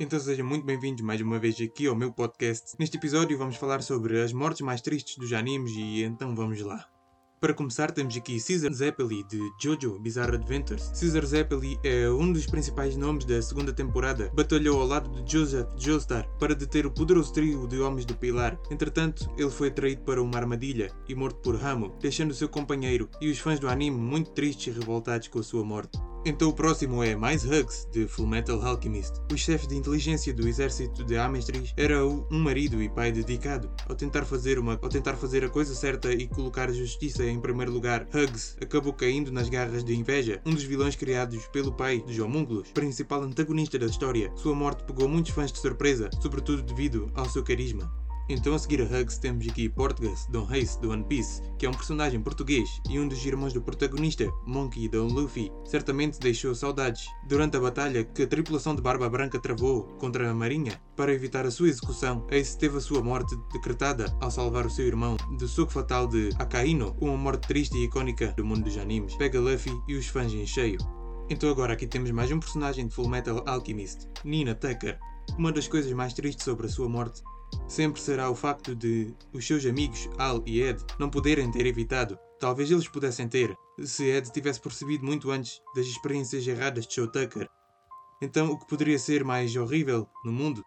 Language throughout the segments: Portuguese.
Então sejam muito bem-vindos mais uma vez aqui ao meu podcast. Neste episódio vamos falar sobre as mortes mais tristes dos animes e então vamos lá. Para começar, temos aqui Caesar Zeppeli de JoJo Bizarre Adventures. Caesar Zeppeli é um dos principais nomes da segunda temporada. Batalhou ao lado de Joseph Joestar para deter o poderoso trio de Homens do Pilar. Entretanto, ele foi atraído para uma armadilha e morto por Ramo, deixando seu companheiro e os fãs do anime muito tristes e revoltados com a sua morte. Então o próximo é Mais Hugs, de Fullmetal Alchemist. O chefe de inteligência do exército de Amestris era um marido e pai dedicado. Ao tentar, fazer uma, ao tentar fazer a coisa certa e colocar a justiça em primeiro lugar, Hugs acabou caindo nas garras de Inveja, um dos vilões criados pelo pai dos homúnculos, principal antagonista da história. Sua morte pegou muitos fãs de surpresa, sobretudo devido ao seu carisma. Então a seguir a Hugs temos aqui Portgas, Don Ace do One Piece, que é um personagem português e um dos irmãos do protagonista, Monkey Don Luffy. Certamente deixou saudades durante a batalha que a tripulação de Barba Branca travou contra a Marinha. Para evitar a sua execução, Ace teve a sua morte decretada ao salvar o seu irmão do soco fatal de Akaino, uma morte triste e icónica do mundo dos animes. Pega Luffy e os fãs em cheio. Então agora aqui temos mais um personagem de Fullmetal Alchemist, Nina Tucker. Uma das coisas mais tristes sobre a sua morte sempre será o facto de os seus amigos Al e Ed não poderem ter evitado. Talvez eles pudessem ter, se Ed tivesse percebido muito antes das experiências erradas de Joe Tucker. Então, o que poderia ser mais horrível no mundo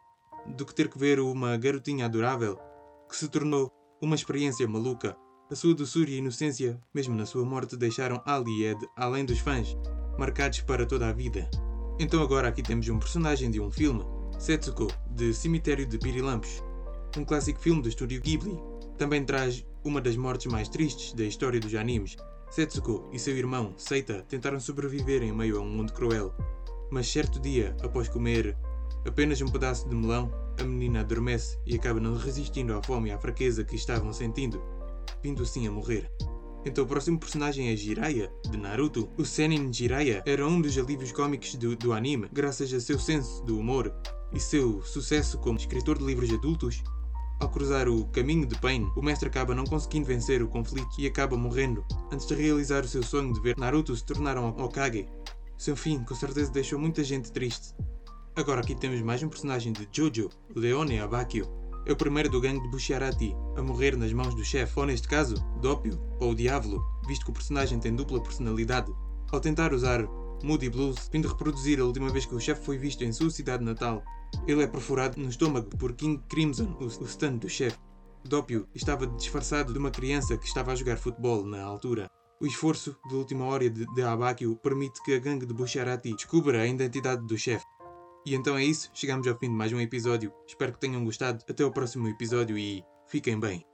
do que ter que ver uma garotinha adorável que se tornou uma experiência maluca? A sua doçura e inocência, mesmo na sua morte, deixaram Al e Ed, além dos fãs, marcados para toda a vida. Então, agora aqui temos um personagem de um filme, Setsuko, de Cemitério de Pirilampos, um clássico filme do estúdio Ghibli, também traz uma das mortes mais tristes da história dos animes. Setsuko e seu irmão, Seita, tentaram sobreviver em meio a um mundo cruel. Mas certo dia, após comer apenas um pedaço de melão, a menina adormece e acaba não resistindo à fome e à fraqueza que estavam sentindo, vindo assim a morrer. Então o próximo personagem é Jiraiya, de Naruto. O Senin Jiraiya era um dos alívios cómicos do, do anime, graças a seu senso do humor e seu sucesso como escritor de livros adultos. Ao cruzar o caminho de Pain, o mestre acaba não conseguindo vencer o conflito e acaba morrendo, antes de realizar o seu sonho de ver Naruto se tornar um Hokage. Seu fim, com certeza, deixou muita gente triste. Agora aqui temos mais um personagem de Jojo, Leone Abakio. É o primeiro do gangue de Bushiarati a morrer nas mãos do chefe, ou neste caso, Doppio, ou o Diavolo, visto que o personagem tem dupla personalidade. Ao tentar usar Moody Blues, vindo reproduzir a última vez que o chefe foi visto em sua cidade natal, ele é perfurado no estômago por King Crimson, o, stand do chefe. Doppio estava disfarçado de uma criança que estava a jogar futebol na altura. O esforço de última hora de, de Abakio permite que a gangue de Busharati descubra a identidade do chefe. E então é isso, chegamos ao fim de mais um episódio. Espero que tenham gostado. Até o próximo episódio e fiquem bem.